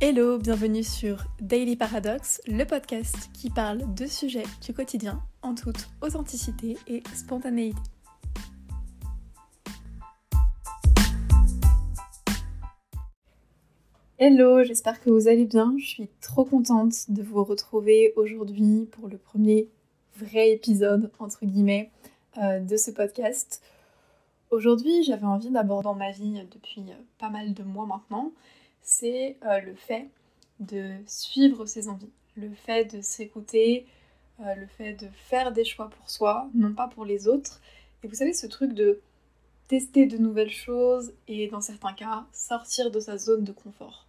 Hello, bienvenue sur Daily Paradox, le podcast qui parle de sujets du quotidien en toute authenticité et spontanéité. Hello, j'espère que vous allez bien. Je suis trop contente de vous retrouver aujourd'hui pour le premier vrai épisode, entre guillemets, euh, de ce podcast. Aujourd'hui, j'avais envie d'aborder dans ma vie depuis pas mal de mois maintenant c'est euh, le fait de suivre ses envies, le fait de s'écouter, euh, le fait de faire des choix pour soi, non pas pour les autres. Et vous savez, ce truc de tester de nouvelles choses et dans certains cas, sortir de sa zone de confort.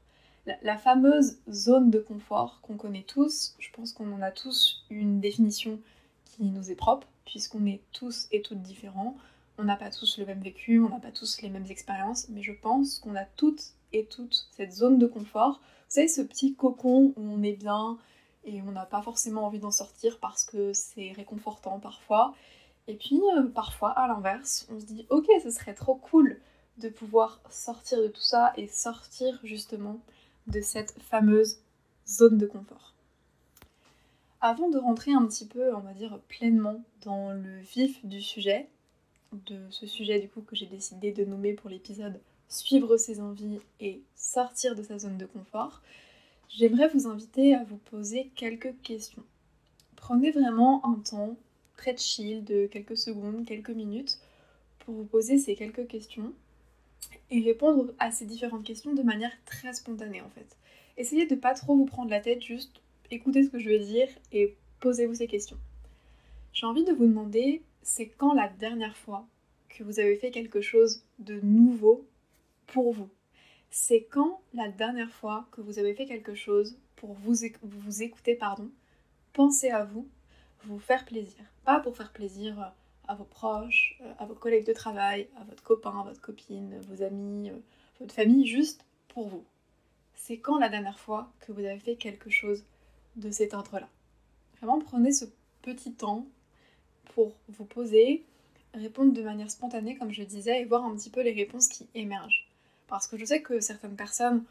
La, fameuse zone de confort qu'on connaît tous, je pense qu'on en a tous une définition qui nous est propre, puisqu'on est tous et toutes différents. On n'a pas tous le même vécu, on n'a pas tous les mêmes expériences, mais je pense qu'on a toutes et toute cette zone de confort. Vous savez, ce petit cocon où on est bien et on n'a pas forcément envie d'en sortir parce que c'est réconfortant parfois. Et puis euh, parfois, à l'inverse, on se dit ok, ce serait trop cool de pouvoir sortir de tout ça et sortir justement de cette fameuse zone de confort. Avant de rentrer un petit peu, on va dire, pleinement dans le vif du sujet, de ce sujet du coup que j'ai décidé de nommer pour l'épisode suivre ses envies et sortir de sa zone de confort, j'aimerais vous inviter à vous poser quelques questions. Prenez vraiment un temps très chill de quelques secondes, quelques minutes pour vous poser ces quelques questions et répondre à ces différentes questions de manière très spontanée en fait. Essayez de pas trop vous prendre la tête, juste écoutez ce que je veux dire et posez-vous ces questions. J'ai envie de vous demander, c'est quand la dernière fois que vous avez fait quelque chose de nouveau pour vous. C'est quand la dernière fois que vous avez fait quelque chose pour vous, vous écouter, pardon, pensez à vous, vous faire plaisir. Pas pour faire plaisir à vos proches, à vos collègues de travail, à votre copain, à votre copine, vos amis, votre famille, juste pour vous. C'est quand la dernière fois que vous avez fait quelque chose de cet ordre-là. Vraiment, prenez ce petit temps pour vous poser, répondre de manière spontanée, comme je disais, et voir un petit peu les réponses qui émergent. Parce que je sais que certaines personnes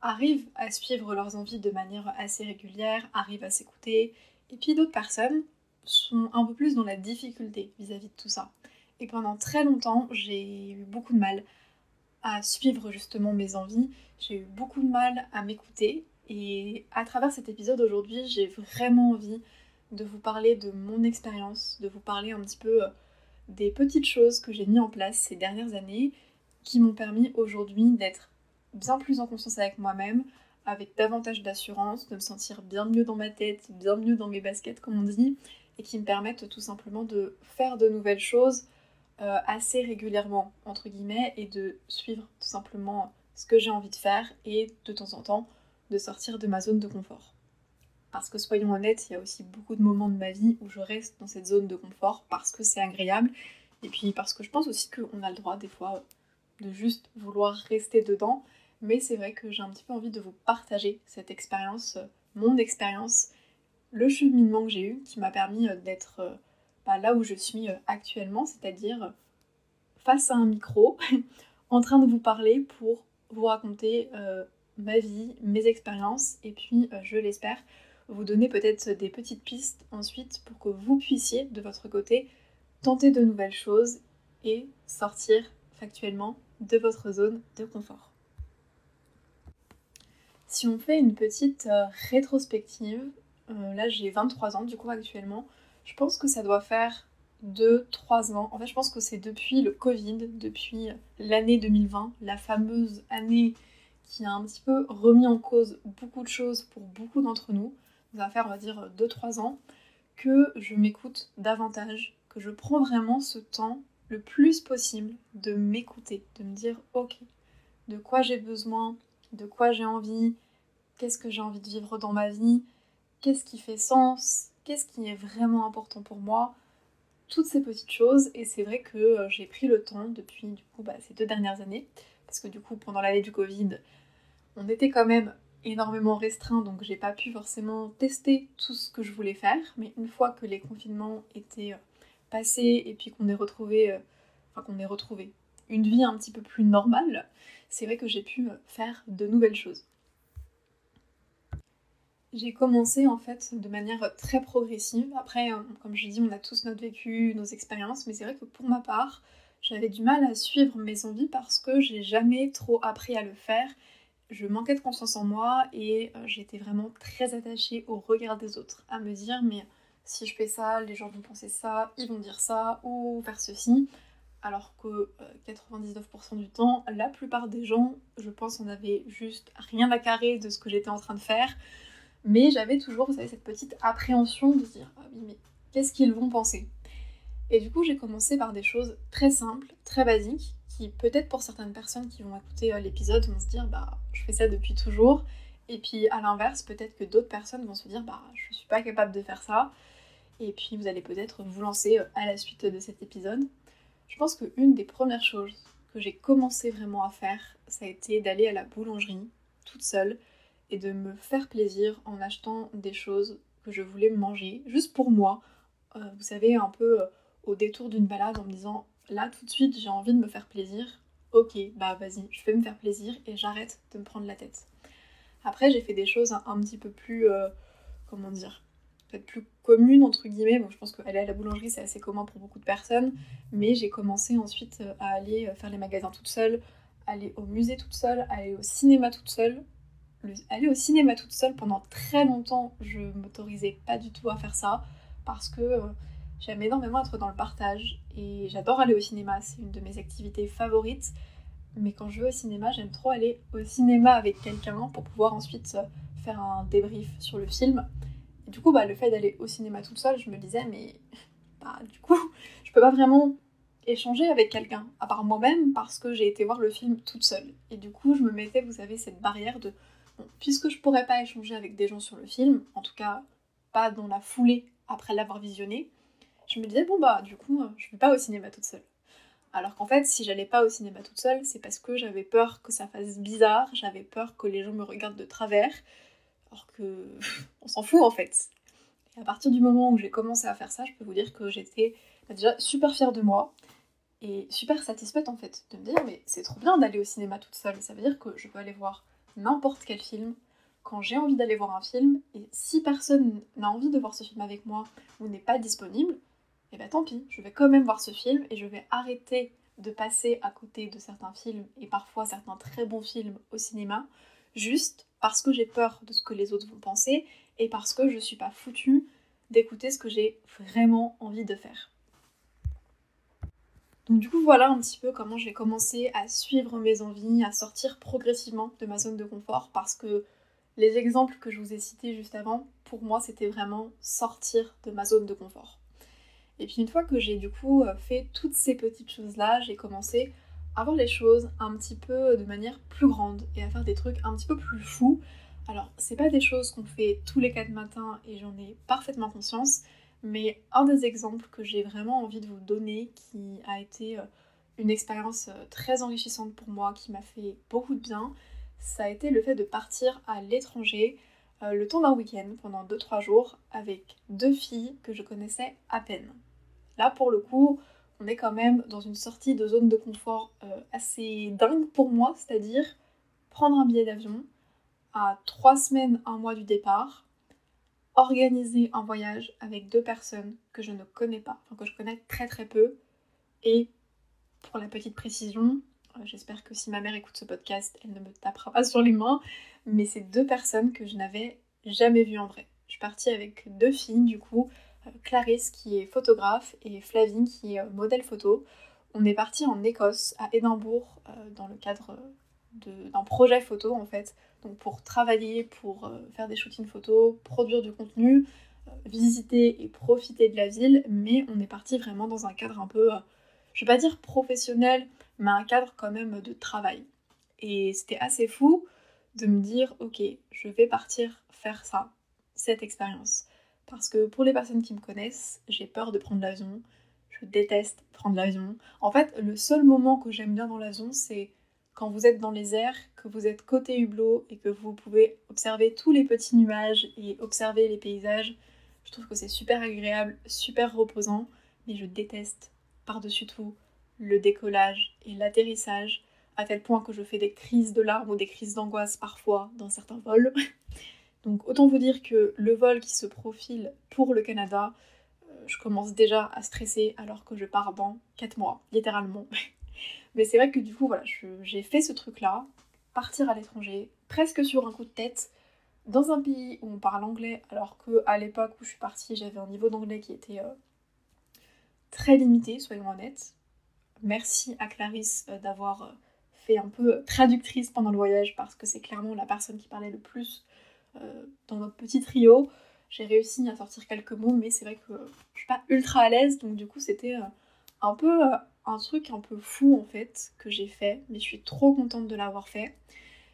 arrivent à suivre leurs envies de manière assez régulière, arrivent à s'écouter, et puis d'autres personnes sont un peu plus dans la difficulté vis-à-vis de tout ça. Et pendant très longtemps, j'ai eu beaucoup de mal à suivre justement mes envies, j'ai eu beaucoup de mal à m'écouter, et à travers cet épisode aujourd'hui, j'ai vraiment envie de vous parler de mon expérience, de vous parler un petit peu euh, des petites choses que j'ai mis en place ces dernières années qui m'ont permis aujourd'hui d'être bien plus en confiance avec moi-même, avec davantage d'assurance, de me sentir bien mieux dans ma tête, bien mieux dans mes baskets comme on dit, et qui me permettent tout simplement de faire de nouvelles choses euh, assez régulièrement, entre guillemets, et de suivre tout simplement ce que j'ai envie de faire et de temps en temps de sortir de ma zone de confort. Parce que soyons honnêtes, il y a aussi beaucoup de moments de ma vie où je reste dans cette zone de confort parce que c'est agréable, et puis parce que je pense aussi qu'on a le droit des fois de juste vouloir rester dedans. Mais c'est vrai que j'ai un petit peu envie de vous partager cette expérience, euh, mon expérience, le cheminement que j'ai eu qui m'a permis euh, d'être euh, bah, là où je suis actuellement, c'est-à-dire face à un micro, en train de vous parler pour vous raconter ma vie, mes expériences, et puis, je l'espère, vous donner peut-être des petites pistes ensuite pour que vous puissiez, de votre côté, tenter de nouvelles choses et sortir factuellement de votre zone de confort. Si on fait une petite euh, rétrospective, euh, là j'ai 23 ans du coup actuellement, je pense que ça doit faire 2-3 ans. En fait je pense que c'est depuis le Covid, depuis l'année 2020, la fameuse année qui a un petit peu remis en cause beaucoup de choses pour beaucoup d'entre nous. Ça va faire on va dire 2-3 ans que je m'écoute davantage, que je prends vraiment ce temps plus possible de m'écouter, de me dire ok, de quoi j'ai besoin, de quoi j'ai envie, qu'est-ce que j'ai envie de vivre dans ma vie, qu'est-ce qui fait sens, qu'est-ce qui est vraiment important pour moi, toutes ces petites choses. Et c'est vrai que euh, j'ai pris le temps depuis du coup bah, ces deux dernières années, parce que du coup pendant l'année du Covid, on était quand même énormément restreint, donc j'ai pas pu forcément tester tout ce que je voulais faire. Mais une fois que les confinements étaient euh, et puis qu'on ait retrouvé, euh, enfin qu'on ait retrouvé une vie un petit peu plus normale, c'est vrai que j'ai pu euh, faire de nouvelles choses. j'ai commencé en fait de manière très progressive. Après, comme je dis, on a tous notre vécu, nos expériences, mais c'est vrai que pour ma part, j'avais du mal à suivre mes envies parce que j'ai jamais trop appris à le faire. Je manquais de confiance en moi et euh, j'étais vraiment très attachée au regard des autres, à me dire mais si je fais ça, les gens vont penser ça, ils vont dire ça ou faire ceci. Alors que 99% euh, du temps, la plupart des gens, je pense, en avaient juste rien à carrer de ce que j'étais en train de faire. Mais j'avais toujours, vous savez, cette petite appréhension de dire ah oui, mais qu'est-ce qu'ils vont penser? Et du coup, j'ai commencé par des choses très simples, très basiques, qui peut-être pour certaines personnes qui vont écouter euh, l'épisode vont se dire bah je fais ça depuis toujours. Et puis à l'inverse, peut-être que d'autres personnes vont se dire bah je suis pas capable de faire ça. Et puis vous allez peut-être vous lancer euh, à la suite de cet épisode. Je pense qu'une des premières choses que j'ai commencé vraiment à faire, ça a été d'aller à la boulangerie toute seule et de me faire plaisir en achetant des choses que je voulais manger, juste pour moi. Euh, vous savez, un peu euh, au détour d'une balade en me disant là tout de suite j'ai envie de me faire plaisir. Ok, bah vas-y, je vais me faire plaisir et j'arrête de me prendre la tête. Après, j'ai fait des choses un, petit peu plus, comment dire, plus communes entre guillemets. Bon, je pense qu'aller à la boulangerie c'est assez commun pour beaucoup de personnes, mais j'ai commencé ensuite à aller faire les magasins toute seule, aller au musée toute seule, aller au cinéma toute seule aller au cinéma toute seule pendant très longtemps, je m'autorisais pas du tout à faire ça parce que euh, j'aime énormément être dans le partage et j'adore aller au cinéma, c'est une de mes activités favorites. Mais quand je vais au cinéma, j'aime trop aller au cinéma avec quelqu'un pour pouvoir ensuite euh, faire un débrief sur le film. Du coup, bah, le fait d'aller au cinéma toute seule, je me disais, mais bah, du coup, je peux pas vraiment échanger avec quelqu'un, à part moi-même, parce que j'ai été voir le film toute seule. Et du coup, je me mettais, vous savez, cette barrière de puisque je pourrais pas échanger avec des gens sur le film, en tout cas pas dans la foulée après l'avoir visionné, je me disais bon bah du coup je vais pas au cinéma toute seule. Alors qu'en fait si j'allais pas au cinéma toute seule, c'est parce que j'avais peur que ça fasse bizarre, j'avais peur que les gens me regardent de travers, alors que on s'en fout en fait. Et à partir du moment où j'ai commencé à faire ça, je peux vous dire que j'étais déjà super fière de moi et super satisfaite en fait de me dire mais c'est trop bien d'aller au cinéma toute seule, ça veut dire que je peux aller voir n'importe quel film, quand j'ai envie d'aller voir un film, et si personne n'a envie de voir ce film avec moi ou n'est pas disponible, et eh ben tant pis, je vais quand même voir ce film et je vais arrêter de passer à côté de certains films et parfois certains très bons films au cinéma, juste parce que j'ai peur de ce que les autres vont penser et parce que je suis pas foutue d'écouter ce que j'ai vraiment envie de faire. Donc du coup voilà un petit peu comment j'ai commencé à suivre mes envies, à sortir progressivement de ma zone de confort parce que les exemples que je vous ai cités juste avant, pour moi c'était vraiment sortir de ma zone de confort. Et puis une fois que j'ai du coup fait toutes ces petites choses-là, j'ai commencé à voir les choses un petit peu de manière plus grande et à faire des trucs un petit peu plus fous. Alors c'est pas des choses qu'on fait tous les quatre matins et j'en ai parfaitement conscience, mais un des exemples que j'ai vraiment envie de vous donner, qui a été euh, une expérience euh, très enrichissante pour moi, qui m'a fait beaucoup de bien, ça a été le fait de partir à l'étranger euh, le temps d'un week-end pendant 2-3 jours avec deux filles que je connaissais à peine. Là pour le coup, on est quand même dans une sortie de zone de confort assez dingue pour moi, c'est-à-dire prendre un billet d'avion à 3 semaines, un mois du départ, organiser un voyage avec deux personnes que je ne connais pas, enfin que je connais très très peu. Et pour la petite précision, euh, j'espère que si ma mère écoute ce podcast, elle ne me tapera pas sur les mains, mais c'est deux personnes que je n'avais jamais vues en vrai. Je suis partie avec deux filles du coup, euh, Clarisse qui est photographe et Flavie qui est euh, modèle photo. On est parti en Écosse, à Édimbourg, dans le cadre d'un projet photo en fait. Donc pour travailler, pour euh, faire des shootings photos, produire du contenu, euh, visiter et profiter de la ville, mais on est parti vraiment dans un cadre un peu, euh, je vais pas dire professionnel, mais un cadre quand même de travail. Et c'était assez fou de me dire, ok, je vais partir faire ça, cette expérience. Parce que pour les personnes qui me connaissent, j'ai peur de prendre l'avion, je déteste prendre l'avion. En fait, le seul moment que j'aime bien dans l'avion, c'est quand vous êtes dans les airs, que vous êtes côté hublot et que vous pouvez observer tous les petits nuages et observer les paysages, je trouve que c'est super agréable, super reposant, mais je déteste par-dessus tout le décollage et l'atterrissage, à tel point que je fais des crises de larmes ou des crises d'angoisse parfois dans certains vols. Donc autant vous dire que le vol qui se profile pour le Canada, euh, je commence déjà à stresser alors que je pars dans 4 mois, littéralement. Mais c'est vrai que du coup, voilà, j'ai fait ce truc-là, partir à l'étranger, presque sur un coup de tête, dans un pays où on parle anglais, alors que à l'époque où je suis partie, j'avais un niveau d'anglais qui était euh, très limité, soyons honnêtes. Merci à Clarisse euh, d'avoir fait un peu traductrice pendant le voyage parce que c'est clairement la personne qui parlait le plus dans notre petit trio. J'ai réussi à sortir quelques mots, mais c'est vrai que je suis pas ultra à l'aise, donc du coup c'était un peu un truc un peu fou en fait que j'ai fait, mais je suis trop contente de l'avoir fait.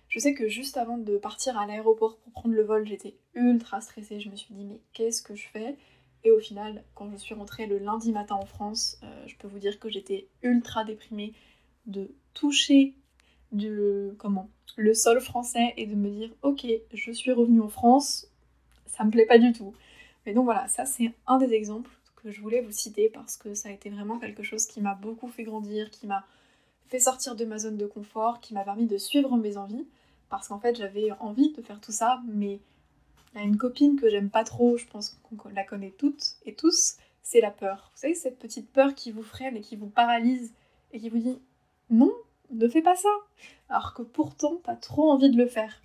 Je sais que juste avant de partir à l'aéroport pour prendre le vol, j'étais ultra stressée. Je me suis dit, mais qu'est-ce que je fais? Et au final, quand je suis rentrée le lundi matin en France, euh, je peux vous dire que j'étais ultra déprimée de toucher du, comment, le sol français et de me dire, ok, je suis revenue en France, ça me plaît pas du tout. Mais donc voilà, ça c'est un des exemples que je voulais vous citer parce que ça a été vraiment quelque chose qui m'a beaucoup fait grandir, qui m'a fait sortir de ma zone de confort, qui m'a permis de suivre mes envies parce qu'en fait j'avais envie de faire tout ça, mais il y a une copine que j'aime pas trop, je pense qu'on la connaît toutes et tous, c'est la peur. Vous savez, cette petite peur qui vous freine et qui vous paralyse et qui vous dit non, ne fais pas ça, alors que pourtant t'as trop envie de le faire.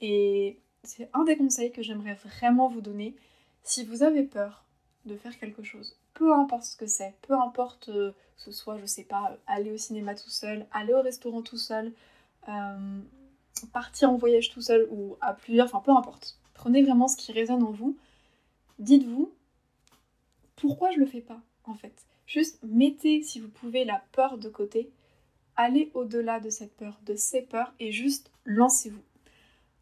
Et c'est un des conseils que j'aimerais vraiment vous donner. Si vous avez peur de faire quelque chose, peu importe ce que c'est, peu importe euh, ce soit, je sais pas, aller au cinéma tout seul, aller au restaurant tout seul, euh, partir en voyage tout seul ou à plusieurs, enfin peu importe. Prenez vraiment ce qui résonne en vous. Dites-vous pourquoi je le fais pas en fait. Juste mettez si vous pouvez la peur de côté. Allez au-delà de cette peur, de ces peurs et juste lancez-vous.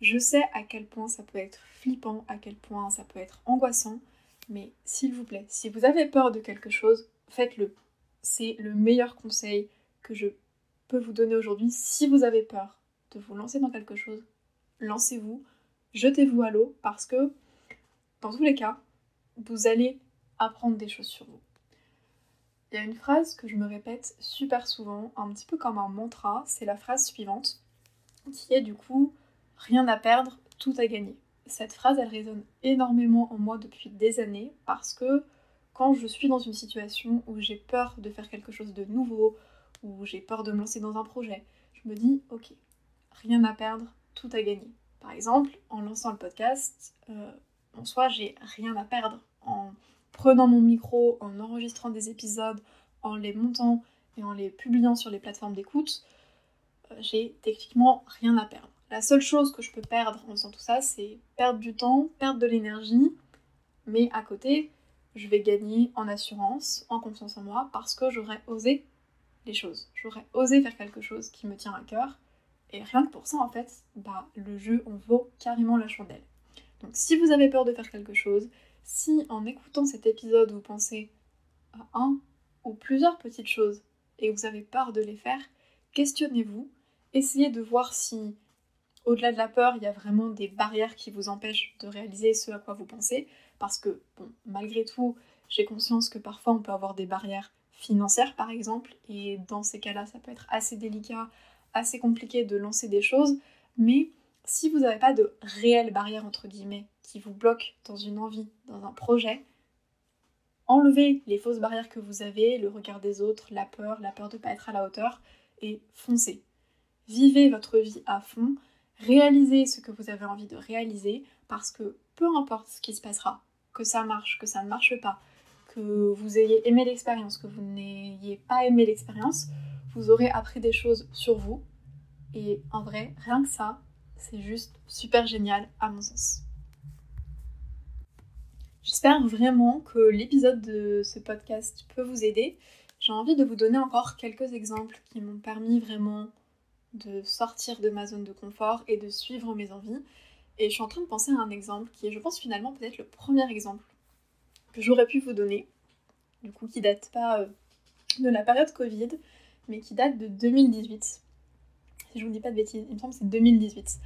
Je sais à quel point ça peut être flippant, à quel point ça peut être angoissant, mais s'il vous plaît, si vous avez peur de quelque chose, faites-le. C'est le meilleur conseil que je peux vous donner aujourd'hui si vous avez peur de vous lancer dans quelque chose, lancez-vous, jetez-vous à l'eau parce que dans tous les cas, vous allez apprendre des choses sur vous. Il y a une phrase que je me répète super souvent, un petit peu comme un mantra, c'est la phrase suivante, qui est du coup rien à perdre, tout à gagner. Cette phrase, elle résonne énormément en moi depuis des années parce que quand je suis dans une situation où j'ai peur de faire quelque chose de nouveau, où j'ai peur de me lancer dans un projet, je me dis ok, rien à perdre, tout à gagner. Par exemple, en lançant le podcast, euh, en soi, j'ai rien à perdre. En prenant mon micro, en enregistrant des épisodes, en les montant et en les publiant sur les plateformes d'écoute, euh, j'ai techniquement rien à perdre. La seule chose que je peux perdre en faisant tout ça, c'est perdre du temps, perdre de l'énergie, mais à côté, je vais gagner en assurance, en confiance en moi, parce que j'aurais osé les choses. J'aurais osé faire quelque chose qui me tient à cœur, et rien que pour ça, en fait, bah, le jeu en vaut carrément la chandelle. Donc si vous avez peur de faire quelque chose, si en écoutant cet épisode vous pensez à un ou plusieurs petites choses et vous avez peur de les faire, questionnez-vous, essayez de voir si au-delà de la peur, il y a vraiment des barrières qui vous empêchent de réaliser ce à quoi vous pensez, parce que, bon, malgré tout, j'ai conscience que parfois on peut avoir des barrières financières par exemple, et dans ces cas-là, ça peut être assez délicat assez compliqué de lancer des choses, mais si vous n'avez pas de réelle barrière entre guillemets qui vous bloque dans une envie, dans un projet, enlevez les fausses barrières que vous avez, le regard des autres, la peur, la peur de ne pas être à la hauteur, et foncez. Vivez votre vie à fond, réalisez ce que vous avez envie de réaliser, parce que peu importe ce qui se passera, que ça marche, que ça ne marche pas, que vous ayez aimé l'expérience, que vous n'ayez pas aimé l'expérience, vous aurez appris des choses sur vous. Et en vrai, rien que ça, c'est juste super génial à mon sens. J'espère vraiment que l'épisode de ce podcast peut vous aider. J'ai envie de vous donner encore quelques exemples qui m'ont permis vraiment de sortir de ma zone de confort et de suivre mes envies. Et je suis en train de penser à un exemple qui est, je pense, finalement peut-être le premier exemple que j'aurais pu vous donner, du coup qui date pas euh, de la période Covid, mais qui date de 2018. Si je vous dis pas de bêtises, il me semble que c'est 2018.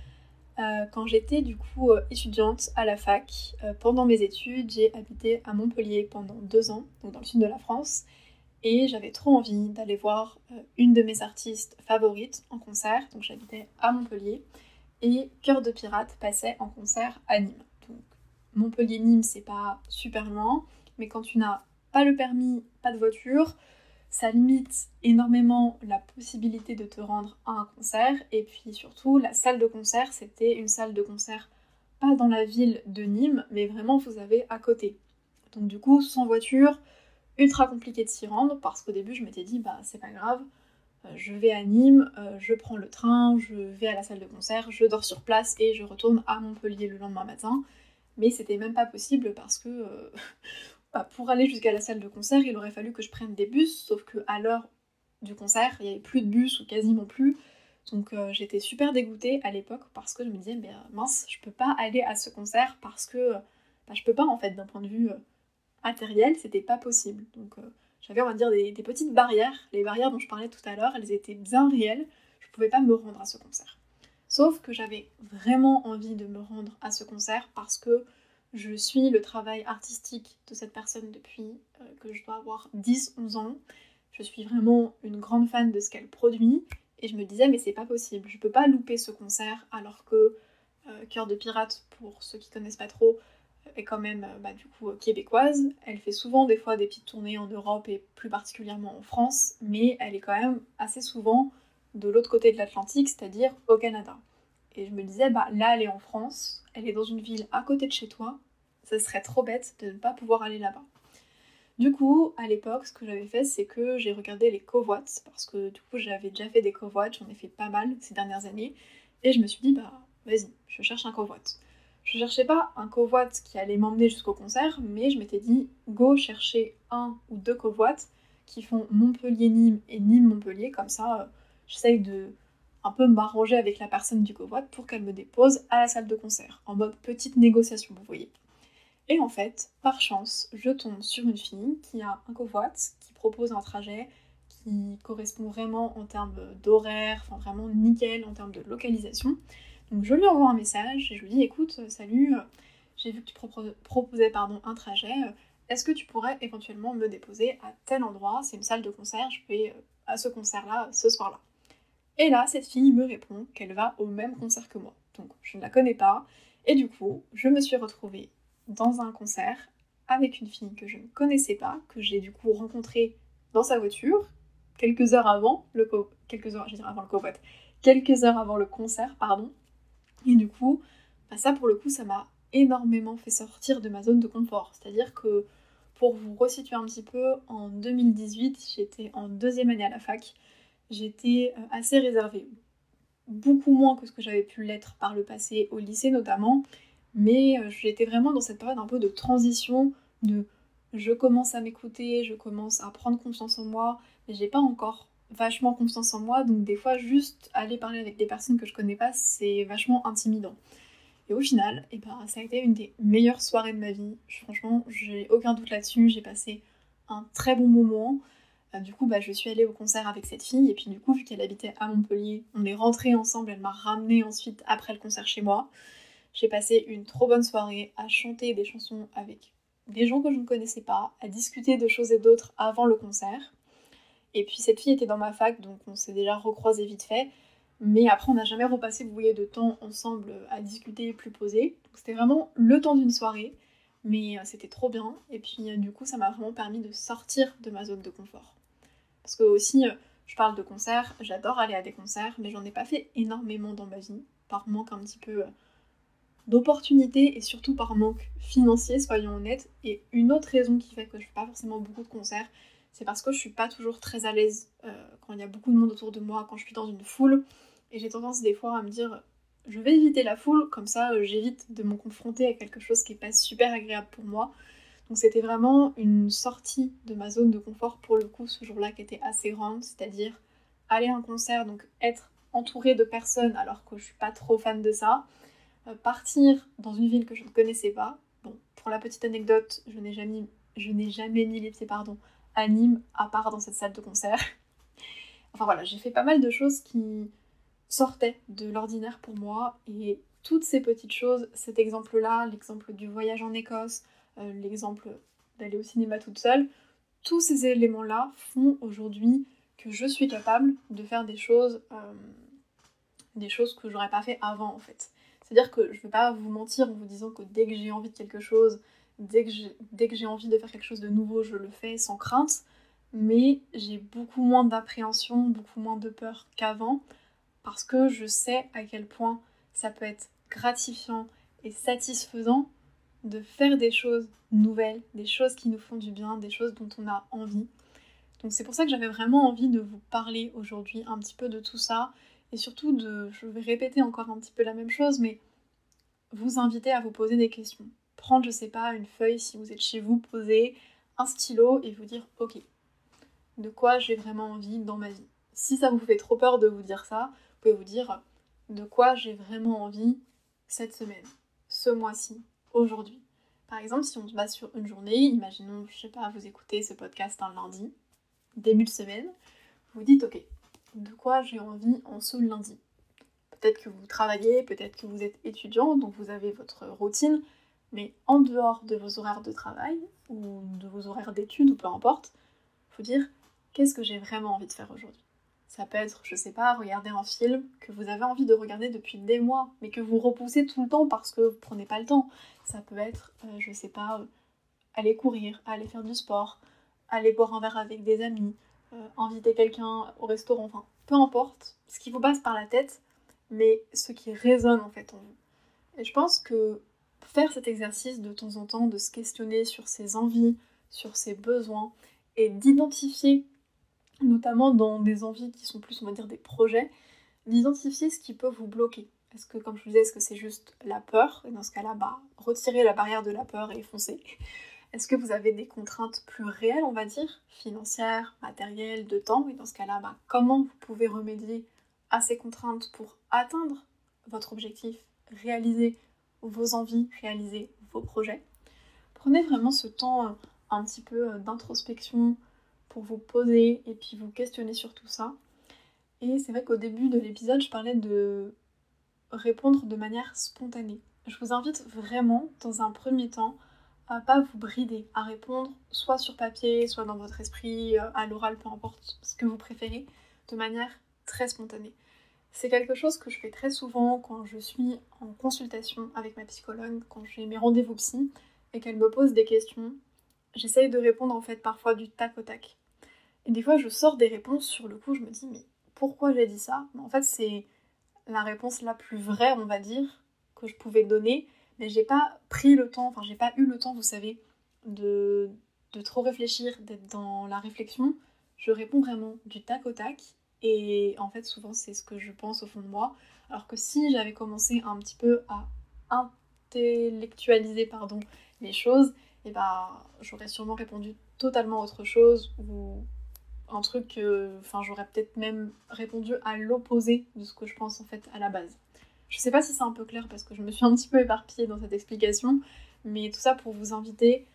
Euh, quand j'étais du coup euh, étudiante à la fac, euh, pendant mes études, j'ai habité à Montpellier pendant deux ans, donc dans le sud de la France, et j'avais trop envie d'aller voir une de mes artistes favorites en concert, donc j'habitais à Montpellier, et Cœur de Pirate passait en concert à Nîmes. Donc Montpellier-Nîmes, c'est pas super loin, mais quand tu n'as pas le permis, pas de voiture, ça limite énormément la possibilité de te rendre à un concert. Et puis surtout, la salle de concert, c'était une salle de concert pas dans la ville de Nîmes, mais vraiment vous avez à côté. Donc du coup, sans voiture, ultra compliqué de s'y rendre parce qu'au début je m'étais dit bah c'est pas grave, euh, je vais à Nîmes, euh, je prends le train, je vais à la salle de concert, je dors sur place et je retourne à Montpellier le lendemain matin. Mais c'était même pas possible parce que euh, bah, pour aller jusqu'à la salle de concert, il aurait fallu que je prenne des bus, sauf que à l'heure du concert, il n'y avait plus de bus ou quasiment plus. Donc j'étais super dégoûtée à l'époque parce que je me disais, mince, je peux pas aller à ce concert parce que bah, je peux pas en fait d'un point de vue matériel, c'était pas possible. Donc euh, j'avais, on va dire, des, petites barrières. Les barrières dont je parlais tout à l'heure, elles étaient bien réelles. Je pouvais pas me rendre à ce concert. Sauf que j'avais vraiment envie de me rendre à ce concert parce que je suis le travail artistique de cette personne depuis euh, que je dois avoir 10-11 ans. Je suis vraiment une grande fan de ce qu'elle produit et je me disais mais c'est pas possible, je peux pas louper ce concert alors que euh, Cœur de Pirate, pour ceux qui connaissent pas trop, est quand même euh, bah, du coup québécoise. Elle fait souvent des fois des petites tournées en Europe et plus particulièrement en France, mais elle est quand même assez souvent de l'autre côté de l'Atlantique, c'est-à-dire au Canada. Et je me disais, bah là elle est en France, elle est dans une ville à côté de chez toi, ça serait trop bête de ne pas pouvoir aller là-bas. Du coup, à l'époque, ce que j'avais fait, c'est que j'ai regardé les covoites, parce que du coup j'avais déjà fait des covoites, j'en ai fait pas mal ces dernières années, et je me suis dit, bah vas-y, je cherche un covoite. Je cherchais pas un covoit qui allait m'emmener jusqu'au concert, mais je m'étais dit go chercher un ou deux covoites qui font Montpellier-Nîmes et Nîmes-Montpellier, comme ça euh, j'essaye de un peu m'arranger avec la personne du covoit pour qu'elle me dépose à la salle de concert, en mode petite négociation, vous voyez. Et en fait, par chance, je tombe sur une fille qui a un covoit, qui propose un trajet qui correspond vraiment en termes d'horaire, enfin vraiment nickel en termes de localisation. Donc je lui envoie un message et je lui dis écoute, euh, salut, euh, j'ai vu que tu proposais pardon, un trajet, euh, est-ce que tu pourrais éventuellement me déposer à tel endroit? C'est une salle de concert, je vais à ce concert-là, ce soir-là. Et là, cette fille me répond qu'elle va au même concert que moi. Donc je ne la connais pas. Et du coup, je me suis retrouvée dans un concert avec une fille que je ne connaissais pas, que j'ai du coup rencontrée dans sa voiture, quelques heures avant le quelques heures, je avant le quelques heures avant le concert, pardon, et du coup, bah ça pour le coup, ça m'a énormément fait sortir de ma zone de confort. C'est-à-dire que pour vous resituer un petit peu, en 2018, j'étais en deuxième année à la fac. J'étais euh, assez réservée. Beaucoup moins que ce que j'avais pu l'être par le passé, au lycée notamment. Mais euh, j'étais vraiment dans cette période un peu de transition, de je commence à m'écouter, je commence à prendre confiance en moi, mais j'ai pas encore vachement confiance en moi, donc des fois juste aller parler avec des personnes que je connais pas, c'est vachement intimidant. Et au final, eh ben, ça a été une des meilleures soirées de ma vie. Franchement, j'ai aucun doute là-dessus, j'ai passé un très bon moment. Du coup, bah, je suis allée au concert avec cette fille, et puis du coup, vu qu'elle habitait à Montpellier, on est rentrés ensemble, elle m'a ramené ensuite après le concert chez moi. J'ai passé une trop bonne soirée à chanter des chansons avec des gens que je ne connaissais pas, à discuter de choses et d'autres avant le concert. Et puis cette fille était dans ma fac, donc on s'est déjà recroisé vite fait. Mais après, on n'a jamais repassé, vous de temps ensemble à discuter, plus posé. C'était vraiment le temps d'une soirée. Mais euh, c'était trop bien. Et puis euh, du coup, ça m'a vraiment permis de sortir de ma zone de confort. Parce que aussi, euh, je parle de concerts, j'adore aller à des concerts, mais j'en ai pas fait énormément dans ma vie. Par manque un petit peu d'opportunités et surtout par manque financier, soyons honnêtes. Et une autre raison qui fait que je fais pas forcément beaucoup de concerts, c'est parce que je suis pas toujours très à l'aise euh, quand il y a beaucoup de monde autour de moi, quand je suis dans une foule. Et j'ai tendance des fois à me dire, je vais éviter la foule, comme ça euh, j'évite de me confronter à quelque chose qui est pas super agréable pour moi. Donc c'était vraiment une sortie de ma zone de confort pour le coup ce jour-là qui était assez grande, c'est-à-dire aller à un concert, donc être entouré de personnes alors que je suis pas trop fan de ça, euh, partir dans une ville que je ne connaissais pas. Bon, pour la petite anecdote, je n'ai jamais, je n'ai jamais mis les pieds pardon, anime à part dans cette salle de concert. Enfin voilà, j'ai fait pas mal de choses qui sortaient de l'ordinaire pour moi et toutes ces petites choses, cet exemple-là, l'exemple du voyage en Écosse, euh, l'exemple d'aller au cinéma toute seule, tous ces éléments-là font aujourd'hui que je suis capable de faire des choses euh, des choses que j'aurais pas fait avant en fait. C'est-à-dire que je ne vais pas vous mentir en vous disant que dès que j'ai envie de quelque chose, dès que j'ai envie de faire quelque chose de nouveau, je le fais sans crainte, mais j'ai beaucoup moins d'appréhension, beaucoup moins de peur qu'avant, parce que je sais à quel point ça peut être gratifiant et satisfaisant de faire des choses nouvelles, des choses qui nous font du bien, des choses dont on a envie. Donc c'est pour ça que j'avais vraiment envie de vous parler aujourd'hui un petit peu de tout ça et surtout de, je vais répéter encore un petit peu la même chose, mais vous inviter à vous poser des questions. Prendre, je sais pas, une feuille si vous êtes chez vous, poser un stylo et vous dire ok, de quoi j'ai vraiment envie dans ma vie. Si ça vous fait trop peur de vous dire ça, vous pouvez vous dire de quoi j'ai vraiment envie cette semaine, ce mois-ci, aujourd'hui. Par exemple, si on se base sur une journée, imaginons, je sais pas, vous écoutez ce podcast un lundi, début de semaine, vous dites ok, de quoi j'ai envie en ce lundi? Peut-être que vous travaillez, peut-être que vous êtes étudiant, donc vous avez votre routine, mais en dehors de vos horaires de travail ou de vos horaires d'études ou peu importe, faut dire qu'est-ce que j'ai vraiment envie de faire aujourd'hui? Ça peut être, je sais pas, regarder un film que vous avez envie de regarder depuis des mois, mais que vous repoussez tout le temps parce que vous prenez pas le temps. Ça peut être, euh, je sais pas, euh, aller courir, aller faire du sport, aller boire un verre avec des amis, euh, inviter quelqu'un au restaurant, enfin, peu importe ce qui vous passe par la tête, mais ce qui résonne en fait en vous. Et je pense que faire cet exercice de temps en temps, de se questionner sur ses envies, sur ses besoins, et d'identifier, notamment dans des envies qui sont plus, on va dire, des projets, d'identifier ce qui peut vous bloquer. Est-ce que, comme je vous disais, est-ce que c'est juste la peur? Et dans ce cas-là, bah, retirer la barrière de la peur et foncer. Est-ce que vous avez des contraintes plus réelles, on va dire, financières, matérielles, de temps? Et dans ce cas-là, bah, comment vous pouvez remédier à ces contraintes pour atteindre votre objectif, réaliser vos envies, réaliser vos projets Prenez vraiment ce temps euh, un petit peu euh, d'introspection pour vous poser et puis vous questionner sur tout ça. Et c'est vrai qu'au début de l'épisode, je parlais de répondre de manière spontanée. Je vous invite vraiment, dans un premier temps, à pas vous brider, à répondre soit sur papier, soit dans votre esprit, euh, à l'oral, peu importe ce que vous préférez, de manière très spontanée. C'est quelque chose que je fais très souvent quand je suis en consultation avec ma psychologue, quand j'ai mes rendez-vous psy et qu'elle me pose des questions. J'essaye de répondre en fait parfois du tac au tac. Et des fois je sors des réponses sur le coup, je me dis mais pourquoi j'ai dit ça? En fait c'est la réponse la plus vraie, on va dire, que je pouvais donner mais j'ai pas pris le temps, enfin j'ai pas eu le temps, vous savez, de, de trop réfléchir, d'être dans la réflexion. Je réponds vraiment du tac au tac et en fait souvent c'est ce que je pense au fond de moi. Alors que si j'avais commencé un petit peu à intellectualiser pardon, les choses, et eh ben j'aurais sûrement répondu totalement autre chose un truc, enfin j'aurais peut-être même répondu à l'opposé de ce que je pense en fait à la base. Je sais pas si c'est un peu clair parce que je me suis un petit peu éparpillée dans cette explication, mais tout ça pour vous inviter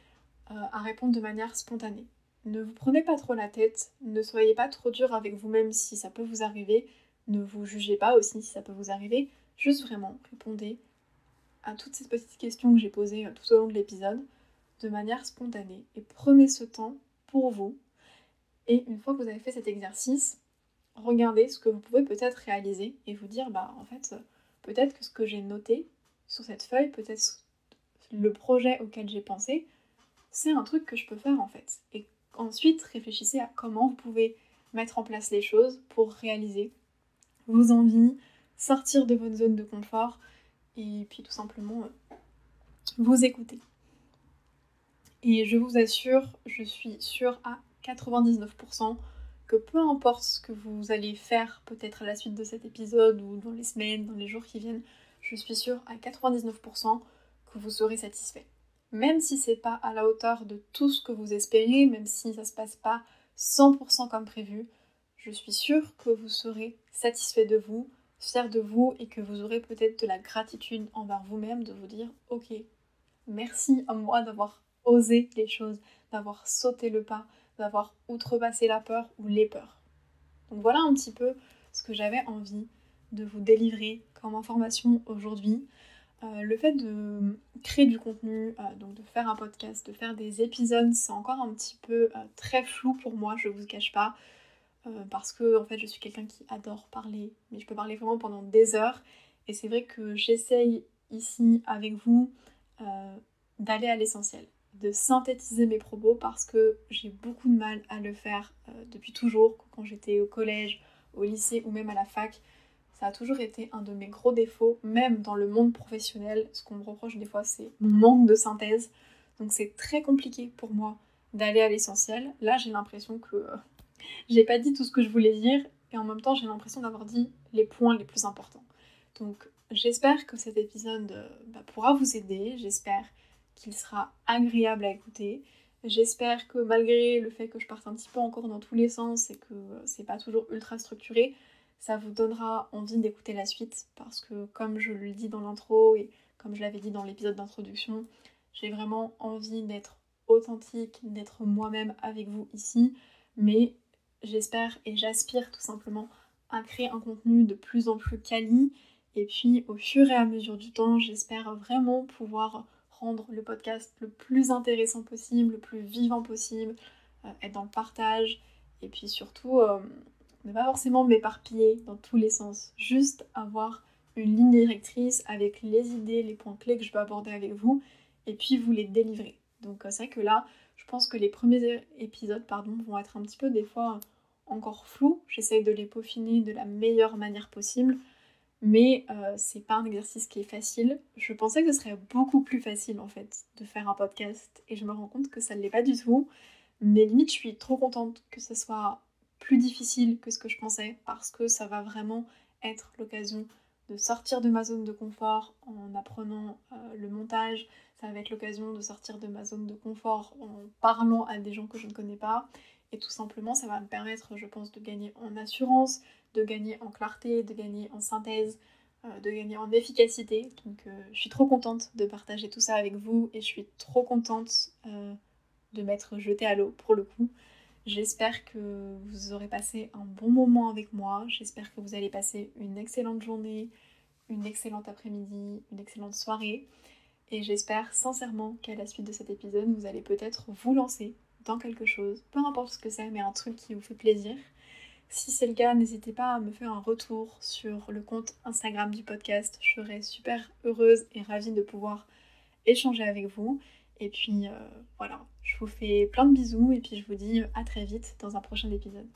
euh, à répondre de manière spontanée. Ne vous prenez pas trop la tête, ne soyez pas trop dur avec vous-même si ça peut vous arriver, ne vous jugez pas aussi si ça peut vous arriver, juste vraiment répondez à toutes ces petites questions que j'ai posées euh, tout au long de l'épisode de manière spontanée et prenez ce temps pour vous. Et une fois que vous avez fait cet exercice, regardez ce que vous pouvez peut-être réaliser et vous dire bah en fait peut-être que ce que j'ai noté sur cette feuille, peut-être le projet auquel j'ai pensé, c'est un truc que je peux faire en fait. Et ensuite, réfléchissez à comment vous pouvez mettre en place les choses pour réaliser vos envies, sortir de votre zone de confort et puis tout simplement euh, vous écouter. Et je vous assure, je suis sûre à 99% que peu importe ce que vous allez faire peut-être à la suite de cet épisode ou dans les semaines, dans les jours qui viennent, je suis sûre à 99% que vous serez satisfait. Même si c'est pas à la hauteur de tout ce que vous espérez, même si ça se passe pas 100% comme prévu, je suis sûre que vous serez satisfait de vous, fier de vous et que vous aurez peut-être de la gratitude envers vous-même de vous dire ok, merci à moi d'avoir osé les choses, d'avoir sauté le pas, d'avoir outrepassé la peur ou les peurs. Donc voilà un petit peu ce que j'avais envie de vous délivrer comme information aujourd'hui. Euh, le fait de créer du contenu, euh, donc de faire un podcast, de faire des épisodes, c'est encore un petit peu euh, très flou pour moi, je vous cache pas. parce que en fait je suis quelqu'un qui adore parler, mais je peux parler vraiment pendant des heures. Et c'est vrai que j'essaye ici avec vous d'aller à l'essentiel, de synthétiser mes propos parce que j'ai beaucoup de mal à le faire euh, depuis toujours, quand j'étais au collège, au lycée ou même à la fac. Ça a toujours été un de mes gros défauts, même dans le monde professionnel. Ce qu'on me reproche des fois, c'est mon manque de synthèse. Donc c'est très compliqué pour moi d'aller à l'essentiel. Là, j'ai l'impression que j'ai pas dit tout ce que je voulais dire et en même temps, j'ai l'impression d'avoir dit les points les plus importants. Donc j'espère que cet épisode euh, bah, pourra vous aider. J'espère qu'il sera agréable à écouter. J'espère que malgré le fait que je parte un petit peu encore dans tous les sens et que c'est pas toujours ultra structuré, ça vous donnera envie d'écouter la suite parce que comme je le dis dans l'intro et comme je l'avais dit dans l'épisode d'introduction, j'ai vraiment envie d'être authentique, d'être moi-même avec vous ici, mais j'espère et j'aspire tout simplement à créer un contenu de plus en plus quali et puis au fur et à mesure du temps, j'espère vraiment pouvoir rendre le podcast le plus intéressant possible, le plus vivant possible, euh, être dans le partage et puis surtout euh, ne pas forcément m'éparpiller dans tous les sens, juste avoir une ligne directrice avec les idées, les points clés que je peux aborder avec vous et puis vous les délivrer. Donc euh, c'est vrai que là, je pense que les premiers épisodes pardon, vont être un petit peu des fois encore flous. J'essaye de les peaufiner de la meilleure manière possible. Mais euh, c'est pas un exercice qui est facile. Je pensais que ce serait beaucoup plus facile en fait de faire un podcast et je me rends compte que ça ne l'est pas du tout. Mais limite, je suis trop contente que ce soit plus difficile que ce que je pensais parce que ça va vraiment être l'occasion de sortir de ma zone de confort en apprenant euh, le montage. Ça va être l'occasion de sortir de ma zone de confort en parlant à des gens que je ne connais pas. Et tout simplement, ça va me permettre, je pense, de gagner en assurance, de gagner en clarté, de gagner en synthèse, euh, de gagner en efficacité. Donc euh, je suis trop contente de partager tout ça avec vous et je suis trop contente euh, de m'être jetée à l'eau pour le coup. J'espère que vous aurez passé un bon moment avec moi. J'espère que vous allez passer une excellente journée, une excellente après-midi, une excellente soirée. Et j'espère sincèrement qu'à la suite de cet épisode, vous allez peut-être vous lancer dans quelque chose, peu importe ce que c'est, mais un truc qui vous fait plaisir. Si c'est le cas, n'hésitez pas à me faire un retour sur le compte Instagram du podcast. Je serais super heureuse et ravie de pouvoir échanger avec vous. Et puis euh, voilà, je vous fais plein de bisous et puis je vous dis à très vite dans un prochain épisode.